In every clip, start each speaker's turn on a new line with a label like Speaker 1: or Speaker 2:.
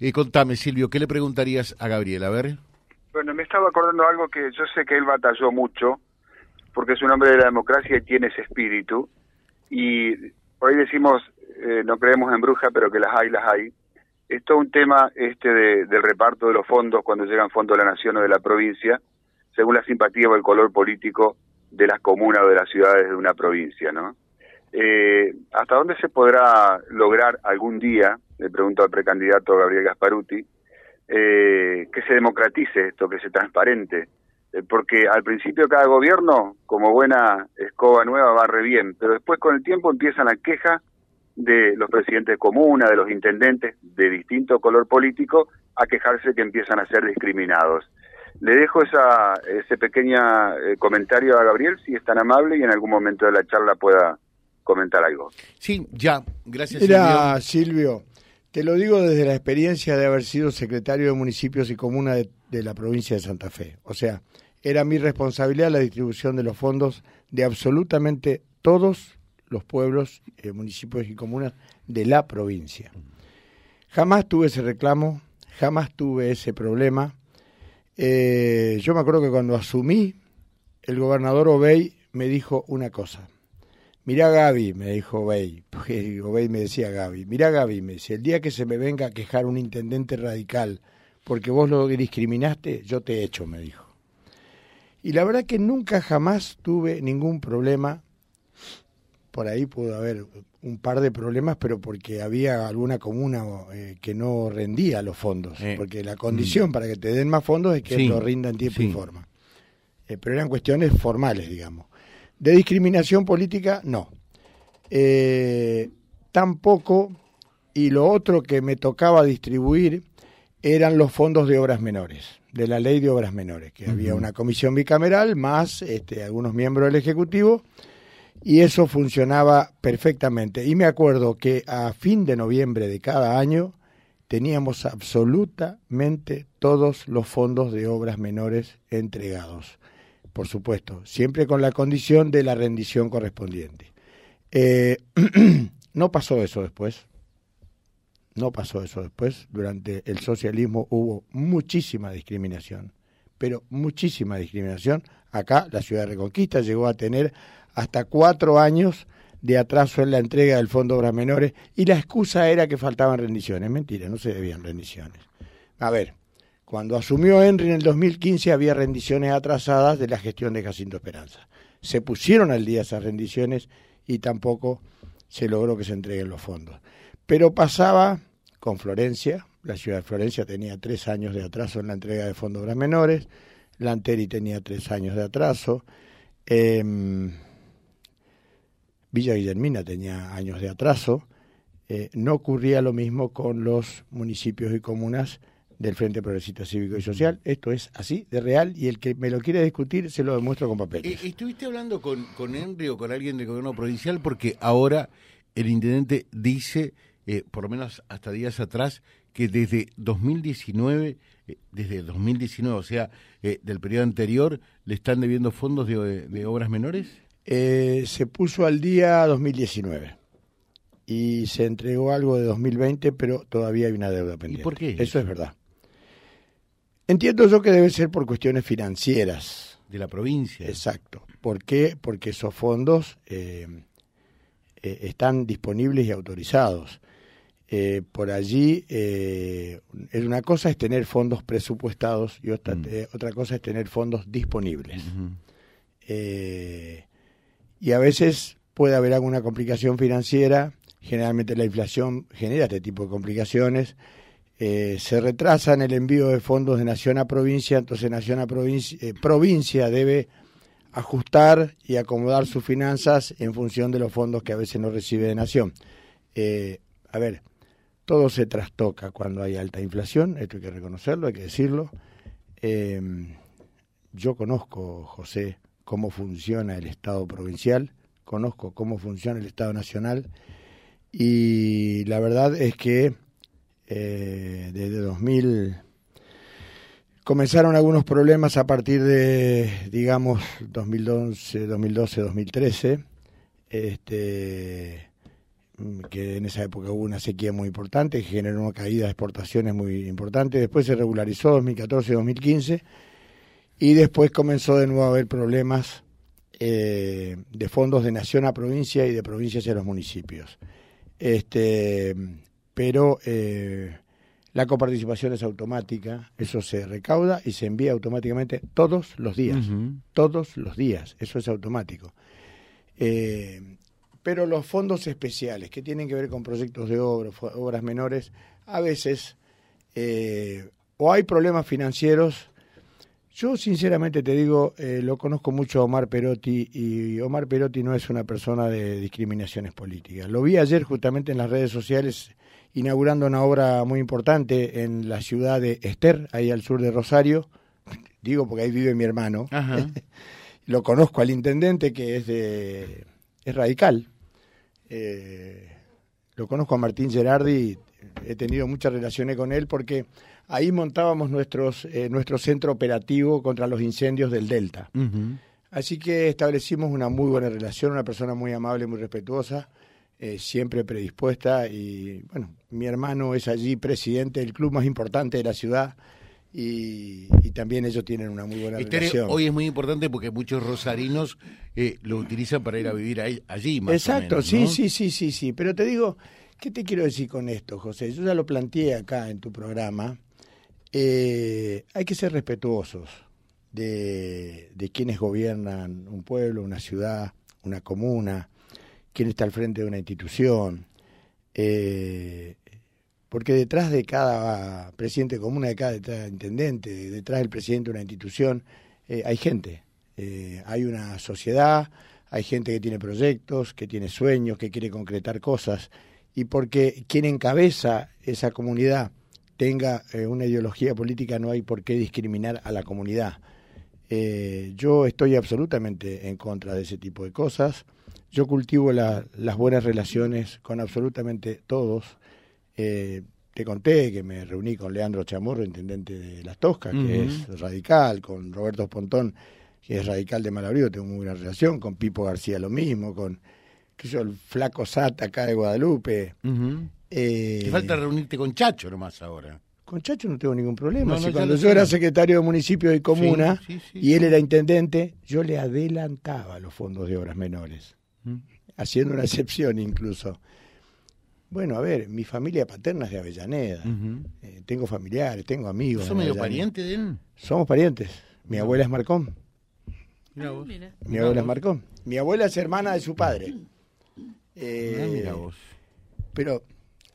Speaker 1: Eh, contame, Silvio, ¿qué le preguntarías a Gabriel? A ver.
Speaker 2: Bueno, me estaba acordando algo que yo sé que él batalló mucho, porque es un hombre de la democracia y tiene ese espíritu. Y por ahí decimos, eh, no creemos en brujas, pero que las hay, las hay. Es todo un tema este del reparto de los fondos cuando llegan fondos de la nación o de la provincia, según la simpatía o el color político de las comunas o de las ciudades de una provincia, ¿no? Eh, ¿Hasta dónde se podrá lograr algún día, le pregunto al precandidato Gabriel Gasparuti, eh, que se democratice esto, que se transparente? Eh, porque al principio cada gobierno, como buena escoba nueva, va re bien, pero después con el tiempo empiezan a queja de los presidentes de comuna, de los intendentes de distinto color político, a quejarse que empiezan a ser discriminados. Le dejo esa, ese pequeño eh, comentario a Gabriel, si es tan amable, y en algún momento de la charla pueda comentar algo.
Speaker 1: Sí, ya, gracias
Speaker 3: Mira, Silvio. Te lo digo desde la experiencia de haber sido secretario de municipios y comunas de la provincia de Santa Fe. O sea, era mi responsabilidad la distribución de los fondos de absolutamente todos los pueblos, eh, municipios y comunas de la provincia. Jamás tuve ese reclamo, jamás tuve ese problema. Eh, yo me acuerdo que cuando asumí, el gobernador Obey me dijo una cosa. Mirá Gaby, me dijo Obey, porque Obey me decía Gaby, mirá Gaby, me decía, el día que se me venga a quejar un intendente radical porque vos lo discriminaste, yo te echo, me dijo. Y la verdad que nunca jamás tuve ningún problema. Por ahí pudo haber un par de problemas, pero porque había alguna comuna eh, que no rendía los fondos. Porque la condición mm. para que te den más fondos es que lo rinda en tiempo y forma. Eh, pero eran cuestiones formales, digamos. De discriminación política, no. Eh, tampoco, y lo otro que me tocaba distribuir eran los fondos de obras menores de la ley de obras menores, que había una comisión bicameral más este, algunos miembros del Ejecutivo y eso funcionaba perfectamente. Y me acuerdo que a fin de noviembre de cada año teníamos absolutamente todos los fondos de obras menores entregados. Por supuesto, siempre con la condición de la rendición correspondiente. Eh, no pasó eso después. No pasó eso después. Durante el socialismo hubo muchísima discriminación, pero muchísima discriminación. Acá la ciudad de Reconquista llegó a tener hasta cuatro años de atraso en la entrega del Fondo de Obras Menores y la excusa era que faltaban rendiciones. Mentira, no se debían rendiciones. A ver, cuando asumió Henry en el 2015 había rendiciones atrasadas de la gestión de Jacinto Esperanza. Se pusieron al día esas rendiciones y tampoco se logró que se entreguen los fondos. Pero pasaba con Florencia. La ciudad de Florencia tenía tres años de atraso en la entrega de fondos obras menores. Lanteri tenía tres años de atraso. Em, Villa Guillermina tenía años de atraso. Eh, no ocurría lo mismo con los municipios y comunas del Frente Progresista Cívico y Social. Esto es así, de real, y el que me lo quiere discutir se lo demuestro con papeles.
Speaker 1: Eh, ¿Estuviste hablando con, con Henry o con alguien del gobierno provincial? Porque ahora el intendente dice eh, por lo menos hasta días atrás, que desde 2019, eh, desde 2019, o sea, eh, del periodo anterior, le están debiendo fondos de, obras menores?
Speaker 3: se puso al día 2019 y se entregó algo de 2020, pero todavía hay una deuda pendiente.
Speaker 1: ¿Y por qué?
Speaker 3: Eso es verdad. Entiendo yo que debe ser por cuestiones financieras.
Speaker 1: De la provincia.
Speaker 3: Exacto. ¿Por qué? Porque esos fondos están disponibles y autorizados. Eh, por allí eh, una cosa es tener fondos presupuestados y otra, mm. eh, otra cosa es tener fondos disponibles. Eh, y a veces puede haber alguna complicación financiera, generalmente la inflación genera este tipo de complicaciones, se retrasa en el envío de fondos de nación a provincia, entonces nación a provincia, provincia debe ajustar y acomodar sus finanzas en función de los fondos que a veces no recibe de nación. a ver, todo se trastoca cuando hay alta inflación, esto hay que reconocerlo, hay que decirlo. Eh, yo conozco, José, cómo funciona el Estado provincial, conozco cómo funciona el Estado nacional y la verdad es que eh, desde 2000 comenzaron algunos problemas a partir de, digamos, 2011, 2012, 2013. Este, mm, que en esa época hubo una sequía muy importante, que generó una caída de exportaciones muy importante. Después se regularizó 2014-2015 y después comenzó de nuevo a haber problemas eh, de fondos de nación a provincia y de provincia hacia los municipios. Este, pero eh, la coparticipación es automática, eso se recauda y se envía automáticamente todos los días, todos los días, eso es automático. Eh, pero los fondos especiales que tienen que ver con proyectos de obra, obras menores, a veces o hay problemas financieros yo sinceramente te digo, eh, lo conozco mucho a Omar Perotti y Omar Perotti no es una persona de discriminaciones políticas. Lo vi ayer justamente en las redes sociales inaugurando una obra muy importante en la ciudad de Ester, ahí al sur de Rosario. Digo porque ahí vive mi hermano. lo conozco al intendente que es de es radical. Eh, lo conozco a Martín Gerardi, he tenido muchas relaciones con él porque ahí montábamos nuestros, eh, nuestro centro operativo contra los incendios del Delta. Así que establecimos una muy buena relación, una persona muy amable, muy respetuosa, eh, siempre predispuesta y bueno, mi hermano es allí presidente del club más importante de la ciudad. Y, también ellos tienen una muy buena relación.
Speaker 1: Hoy es muy importante porque muchos rosarinos eh, lo utilizan para ir a vivir ahí, allí. Más
Speaker 3: Exacto,
Speaker 1: o
Speaker 3: menos, sí, sí, sí, sí, sí. Pero te digo, ¿qué te quiero decir con esto, José? Yo ya lo planteé acá en tu programa eh, hay que ser respetuosos de, quienes gobiernan un pueblo, una ciudad, una comuna, quién está al frente de una institución. Eh, porque detrás de cada presidente de comuna, de cada, intendente, detrás del presidente de una institución, eh, hay gente. hay una sociedad, hay gente que tiene proyectos, que tiene sueños, que quiere concretar cosas. Y porque quien encabeza esa comunidad tenga eh, una ideología política, no hay por qué discriminar a la comunidad. Eh, yo estoy absolutamente en contra de ese tipo de cosas. Yo cultivo las buenas relaciones con absolutamente todos. Eh, te conté que me reuní con Leandro Chamorro, intendente de Las Toscas, que es radical, con Roberto Pontón, que es radical de Malabrigo, tengo muy buena relación, con Pipo García lo mismo, con qué el flaco Sata acá de Guadalupe.
Speaker 1: Eh, falta reunirte con Chacho nomás ahora.
Speaker 3: Con Chacho no tengo ningún problema. cuando yo era secretario de municipio y comuna y él era intendente, yo le adelantaba los fondos de obras menores. Haciendo una excepción incluso. Bueno, a ver, mi familia paterna es de Avellaneda. Eh, tengo familiares, tengo amigos.
Speaker 1: ¿Sos medio pariente de él?
Speaker 3: Somos parientes. Mi abuela es Marcón. Ah, mi abuela es Marcón. Mi abuela es hermana de su padre. Eh, pero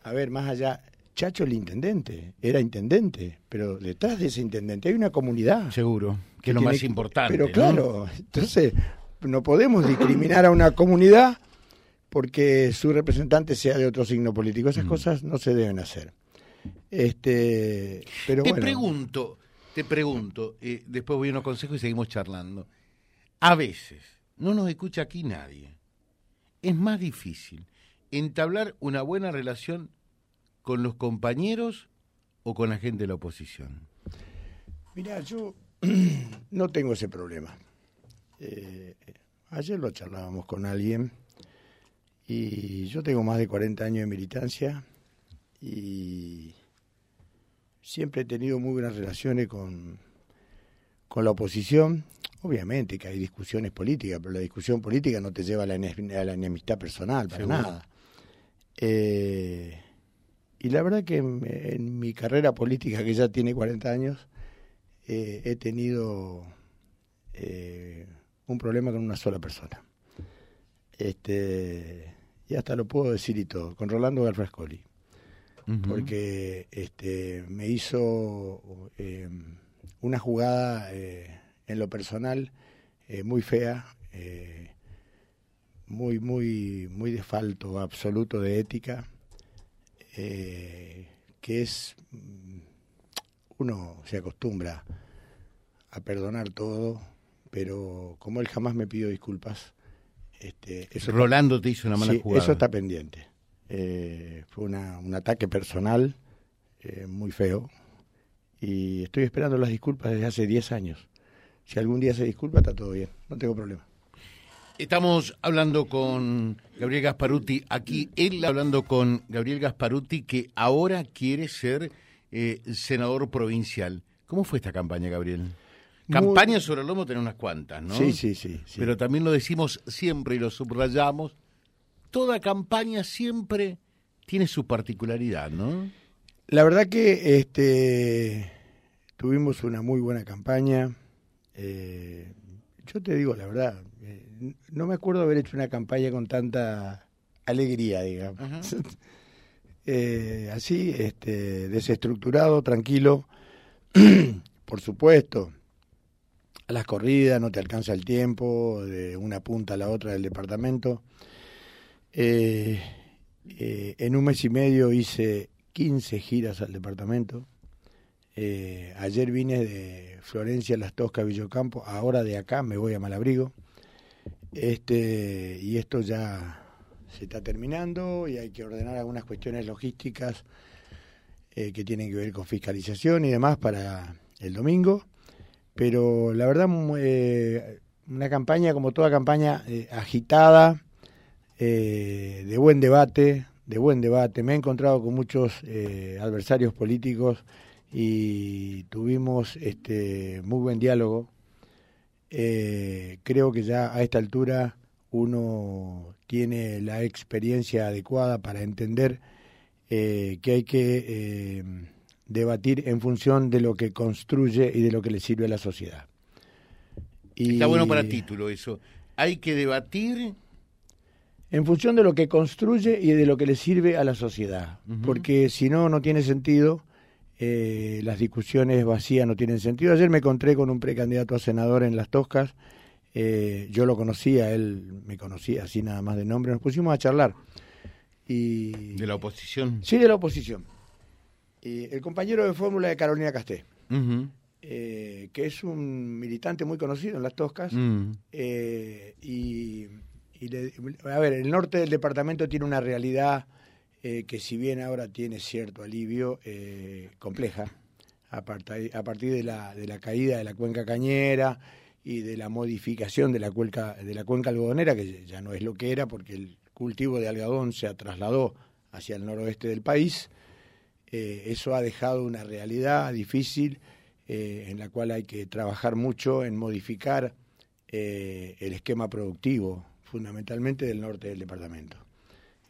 Speaker 3: a ver, más allá, Chacho el intendente, era intendente, pero detrás de ese intendente hay una comunidad.
Speaker 1: Seguro, que es lo más importante.
Speaker 3: Pero claro, entonces no podemos discriminar a una comunidad porque su representante sea de otro signo político. Esas mm. cosas no se deben hacer. Este, pero
Speaker 1: te pregunto, te pregunto, eh, después voy a unos consejos y seguimos charlando. A veces, no nos escucha aquí nadie. Es más difícil entablar una buena relación con los compañeros o con la gente de la oposición?
Speaker 3: Mira, yo no tengo ese problema. Eh, ayer lo charlábamos con alguien y yo tengo más de 40 años de militancia y siempre he tenido muy buenas relaciones con, con la oposición. Obviamente que hay discusiones políticas, pero la discusión política no te lleva a la, enemistad personal, para nada. Eh, y la verdad que en, mi carrera política, que ya tiene 40 años, eh, he tenido eh, un problema con una sola persona. Este, y hasta lo puedo decir y todo, con Rolando Garfrascoli. Porque este, me hizo una jugada en lo personal muy fea muy, muy, muy de falto absoluto de ética, eh, que es, mm, uno se acostumbra a perdonar todo, pero como él jamás me pidió disculpas, este, eso
Speaker 1: Rolando te hizo una mala
Speaker 3: sí, Eso está pendiente. Eh, fue una, un ataque personal eh, muy feo y estoy esperando las disculpas desde hace 10 años. Si algún día se disculpa, está todo bien, no tengo problema.
Speaker 1: Estamos hablando con Gabriel Gasparuti aquí, él hablando con Gabriel Gasparuti que ahora quiere ser eh, senador provincial. ¿Cómo fue esta campaña, Gabriel? Campaña sobre el lomo tenemos unas cuantas, ¿no?
Speaker 3: Sí, sí, sí, sí.
Speaker 1: Pero también lo decimos siempre y lo subrayamos. Toda campaña siempre tiene su particularidad, ¿no?
Speaker 3: La verdad que este tuvimos una muy buena campaña. Eh, yo te digo la verdad, eh, no me acuerdo haber hecho una campaña con tanta alegría, digamos. Eh, así, este, desestructurado, tranquilo. Por supuesto, las corridas no te alcanza el tiempo de una punta a la otra del departamento. en un mes y medio hice 15 giras al departamento. Eh, ayer vine de Florencia, Las Toscas, Villocampo, ahora de acá me voy a Malabrigo. Este, y esto ya se está terminando y hay que ordenar algunas cuestiones logísticas eh, que tienen que ver con fiscalización y demás para el domingo. Pero la verdad, eh, una campaña como toda campaña agitada, de buen debate, de buen debate. Me he encontrado con muchos adversarios políticos y tuvimos este muy buen diálogo. Eh, creo que ya a esta altura uno tiene la experiencia adecuada para entender eh, que hay que eh, debatir en función de lo que construye y de lo que le sirve a la sociedad.
Speaker 1: Y, Está bueno para título eso. Hay que debatir
Speaker 3: en función de lo que construye y de lo que le sirve a la sociedad, porque si no, no tiene sentido eh, las discusiones vacías no tienen sentido. Ayer me encontré con un precandidato a senador en Las Toscas, eh, yo lo conocía, él me conocía así nada más de nombre, nos pusimos a charlar. Y,
Speaker 1: ¿De la oposición?
Speaker 3: Sí, de la oposición. Y el compañero de fórmula de Carolina Casté, eh, que es un militante muy conocido en Las Toscas, mm. y, a ver, el norte del departamento tiene una realidad eh, que si bien ahora tiene cierto alivio, eh, compleja, a, partir de la, de la caída de la cuenca cañera y de la modificación de la, cuenca, de la cuenca algodonera, que ya no es lo que era porque el cultivo de algodón se trasladó hacia el noroeste del país, eh, eso ha dejado una realidad difícil en la cual hay que trabajar mucho en modificar el esquema productivo, fundamentalmente del norte del departamento.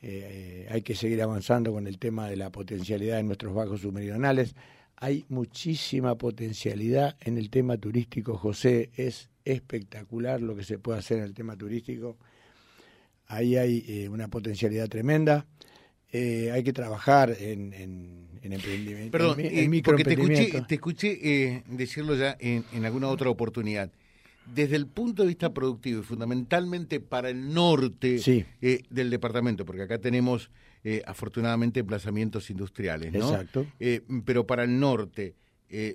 Speaker 3: Eh, hay que seguir avanzando con el tema de la potencialidad en nuestros bajos submeridionales. Hay muchísima potencialidad en el tema turístico, José. Es espectacular lo que se puede hacer en el tema turístico. Ahí hay eh, una potencialidad tremenda. Eh, hay que trabajar en, en, emprendimiento.
Speaker 1: Perdón, en, porque te escuché, te escuché decirlo ya en alguna otra oportunidad desde el punto de vista productivo y fundamentalmente para el norte eh, del departamento, porque acá tenemos eh, afortunadamente emplazamientos industriales, ¿no?
Speaker 3: Exacto.
Speaker 1: Eh, pero para el norte,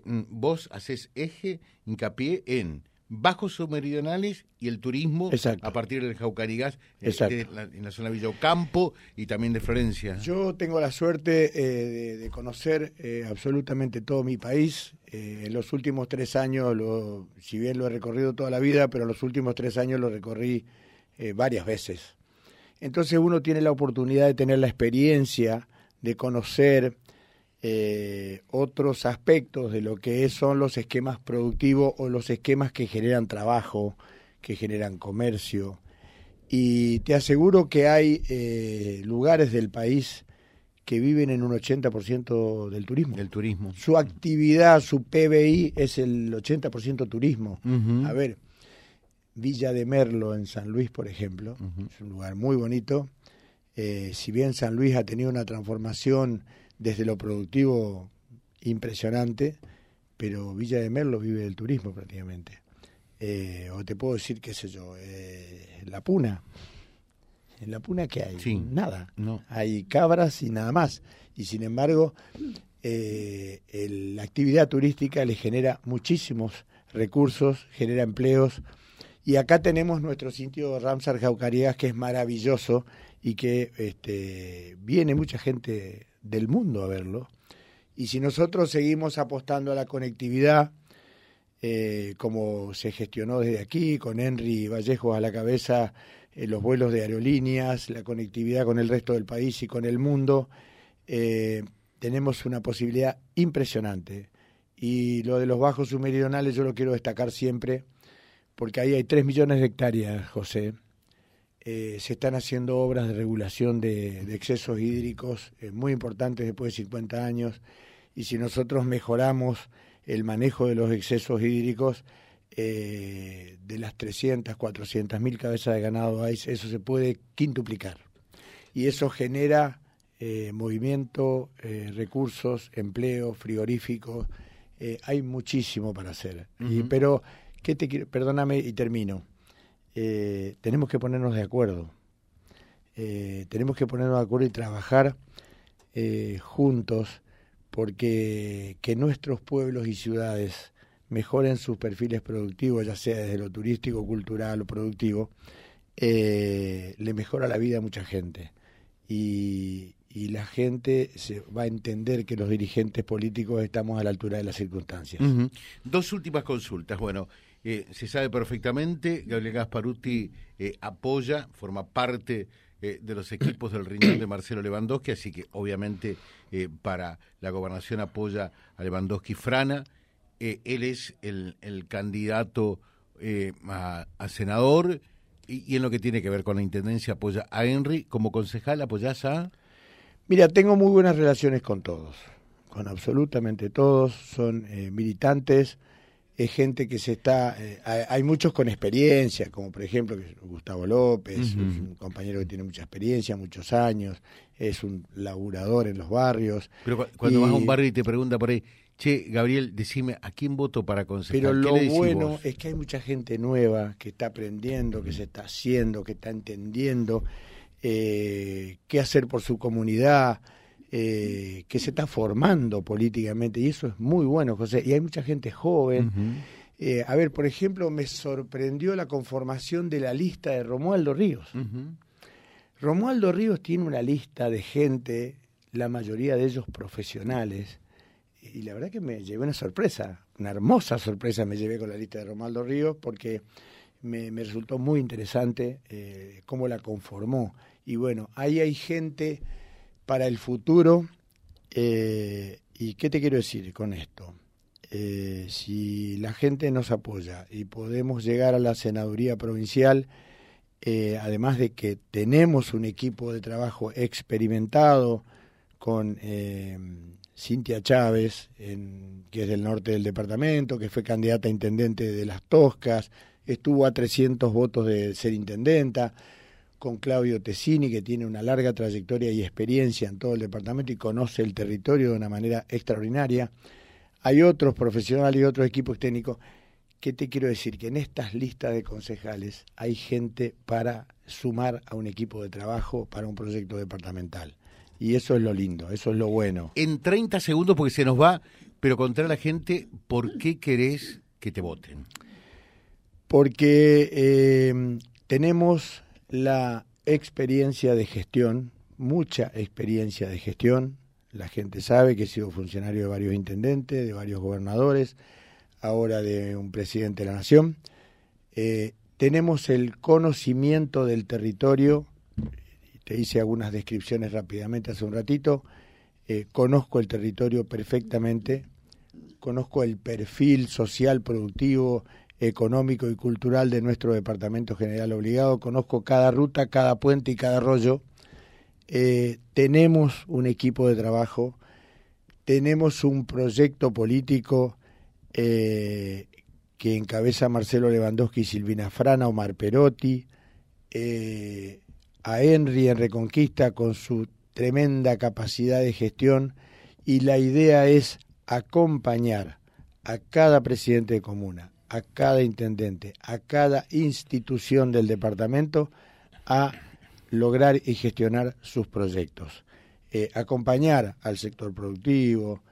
Speaker 1: vos haces eje, hincapié en bajos submeridionales y el turismo a partir del Jaucarigas en la zona de Villocampo y también de Florencia.
Speaker 3: Yo tengo la suerte de, conocer absolutamente todo mi país, eh, en los últimos tres años, lo, si bien lo he recorrido toda la vida, pero en los últimos tres años lo recorrí eh, varias veces. Entonces uno tiene la oportunidad de tener la experiencia de conocer eh, otros aspectos de lo que son los esquemas productivos o los esquemas que generan trabajo, que generan comercio. Y te aseguro que hay lugares del país que viven en un 80% del turismo.
Speaker 1: Del turismo.
Speaker 3: Su actividad, su PBI es el 80% turismo. A ver, Villa de Merlo en San Luis, por ejemplo, es un lugar muy bonito. Eh, si bien San Luis ha tenido una transformación desde lo productivo impresionante, pero Villa de Merlo vive del turismo prácticamente. Eh, o te puedo decir, qué sé yo, eh, La Puna en la puna que hay nada. No. Hay cabras y nada más. Y sin embargo, eh, la actividad turística le genera muchísimos recursos, genera empleos. Y acá tenemos nuestro sitio Ramsar Jaucarías, que es maravilloso y que este, viene mucha gente del mundo a verlo. Y si nosotros seguimos apostando a la conectividad, eh, como se gestionó desde aquí, con Henry Vallejo a la cabeza, eh, los vuelos de aerolíneas, la conectividad con el resto del país y con el mundo, eh, tenemos una posibilidad impresionante. Y lo de los bajos submeridionales yo lo quiero destacar siempre, porque ahí hay tres millones de hectáreas, José. Se están haciendo obras de regulación de, de excesos hídricos muy importantes después de 50 años. Y si nosotros mejoramos el manejo de los excesos hídricos, eh, de las 300, 400 mil cabezas de ganado hay, eso se puede quintuplicar. Y eso genera eh, movimiento, eh, recursos, empleo, frigoríficos. hay muchísimo para hacer. y, pero, ¿qué te Perdóname y termino. Tenemos que ponernos de acuerdo. tenemos que ponernos de acuerdo y trabajar juntos porque que nuestros pueblos y ciudades mejoren sus perfiles productivos, ya sea desde lo turístico, cultural o productivo, eh, le mejora la vida a mucha gente. Y, la gente se va a entender que los dirigentes políticos estamos a la altura de las circunstancias.
Speaker 1: Dos últimas consultas. Bueno, eh, se sabe perfectamente, Gabriel Gasparuti eh, apoya, forma parte eh, de los equipos del riñón de Marcelo Lewandowski, así que obviamente eh, para la gobernación apoya a Lewandowski Frana. Él es el, candidato a, senador y, en lo que tiene que ver con la intendencia apoya a Henry. Como concejal, ¿apoyás a...?
Speaker 3: Mira, tengo muy buenas relaciones con todos, con absolutamente todos. Son militantes es gente que se está, eh, hay muchos con experiencia, como por ejemplo Gustavo López, un compañero que tiene mucha experiencia, muchos años, es un laburador en los barrios.
Speaker 1: Pero cuando vas a un barrio y te pregunta por ahí, che, Gabriel, decime, ¿a quién voto para conseguir
Speaker 3: Pero lo bueno es que hay mucha gente nueva que está aprendiendo, que se está haciendo, que está entendiendo eh, qué hacer por su comunidad, eh, que se está formando políticamente y eso es muy bueno, José. Y hay mucha gente joven. Eh, a ver, por ejemplo, me sorprendió la conformación de la lista de Romualdo Ríos. Romualdo Ríos tiene una lista de gente, la mayoría de ellos profesionales, y la verdad que me llevé una sorpresa, una hermosa sorpresa me llevé con la lista de Romualdo Ríos porque me, resultó muy interesante eh, cómo la conformó. Y bueno, ahí hay gente para el futuro. Eh, ¿Y qué te quiero decir con esto? Eh, si la gente nos apoya y podemos llegar a la senaduría provincial, eh, además de que tenemos un equipo de trabajo experimentado con Cintia Chávez, que es del norte del departamento, que fue candidata a intendente de Las Toscas, estuvo a 300 votos de ser intendenta, con Claudio Tessini, que tiene una larga trayectoria y experiencia en todo el departamento y conoce el territorio de una manera extraordinaria. Hay otros profesionales y otros equipos técnicos. ¿Qué te quiero decir? Que en estas listas de concejales hay gente para sumar a un equipo de trabajo para un proyecto departamental. Y eso es lo lindo, eso es lo bueno.
Speaker 1: En 30 segundos, porque se nos va, pero contar a la gente por qué querés que te voten.
Speaker 3: Porque eh, tenemos la experiencia de gestión, mucha experiencia de gestión. La gente sabe que he sido funcionario de varios intendentes, de varios gobernadores, ahora de un presidente de la nación. Eh, tenemos el conocimiento del territorio, te hice algunas descripciones rápidamente hace un ratito, eh, conozco el territorio perfectamente, conozco el perfil social productivo, económico y cultural de nuestro Departamento General Obligado. Conozco cada ruta, cada puente y cada arroyo. Eh, tenemos un equipo de trabajo, tenemos un proyecto político eh, que encabeza Marcelo Lewandowski y Silvina Frana, Omar Perotti, eh, a Henry en Reconquista con su tremenda capacidad de gestión y la idea es acompañar a cada presidente de comuna, a cada intendente, a cada institución del departamento a lograr y gestionar sus proyectos. Eh, acompañar al sector productivo,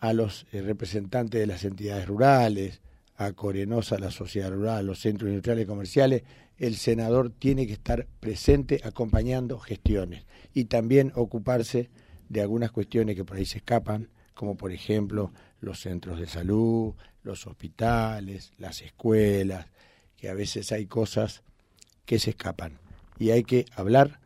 Speaker 3: a los eh, representantes de las entidades rurales, a Corenosa, la sociedad rural, los centros industriales y comerciales, el senador tiene que estar presente acompañando gestiones y también ocuparse de algunas cuestiones que por ahí se escapan, como por ejemplo los centros de salud, los hospitales, las escuelas, que a veces hay cosas que se escapan. Y hay que hablar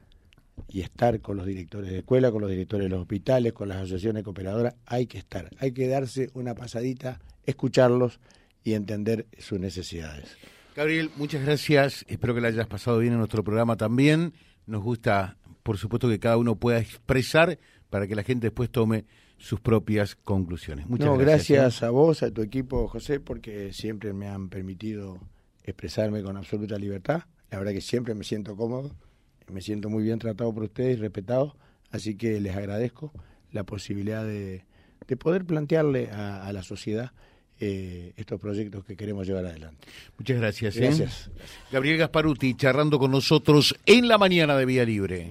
Speaker 3: y estar con los directores de escuela, con los directores de los hospitales, con las asociaciones cooperadoras, hay que estar, hay que darse una pasadita, escucharlos y entender sus necesidades.
Speaker 1: Gabriel, muchas gracias, espero que la hayas pasado bien en nuestro programa también. Nos gusta, por supuesto, que cada uno pueda expresar para que la gente después tome sus propias conclusiones. Muchas
Speaker 3: no,
Speaker 1: gracias.
Speaker 3: Gracias ¿eh? a vos, a tu equipo, José, porque siempre me han permitido expresarme con absoluta libertad. La verdad que siempre me siento cómodo, me siento muy bien tratado por ustedes y respetado, así que les agradezco la posibilidad de, de poder plantearle a, a la sociedad eh, estos proyectos que queremos llevar adelante.
Speaker 1: Muchas gracias. ¿eh?
Speaker 3: Gracias.
Speaker 1: Gabriel Gasparuti charlando con nosotros en la mañana de Vía Libre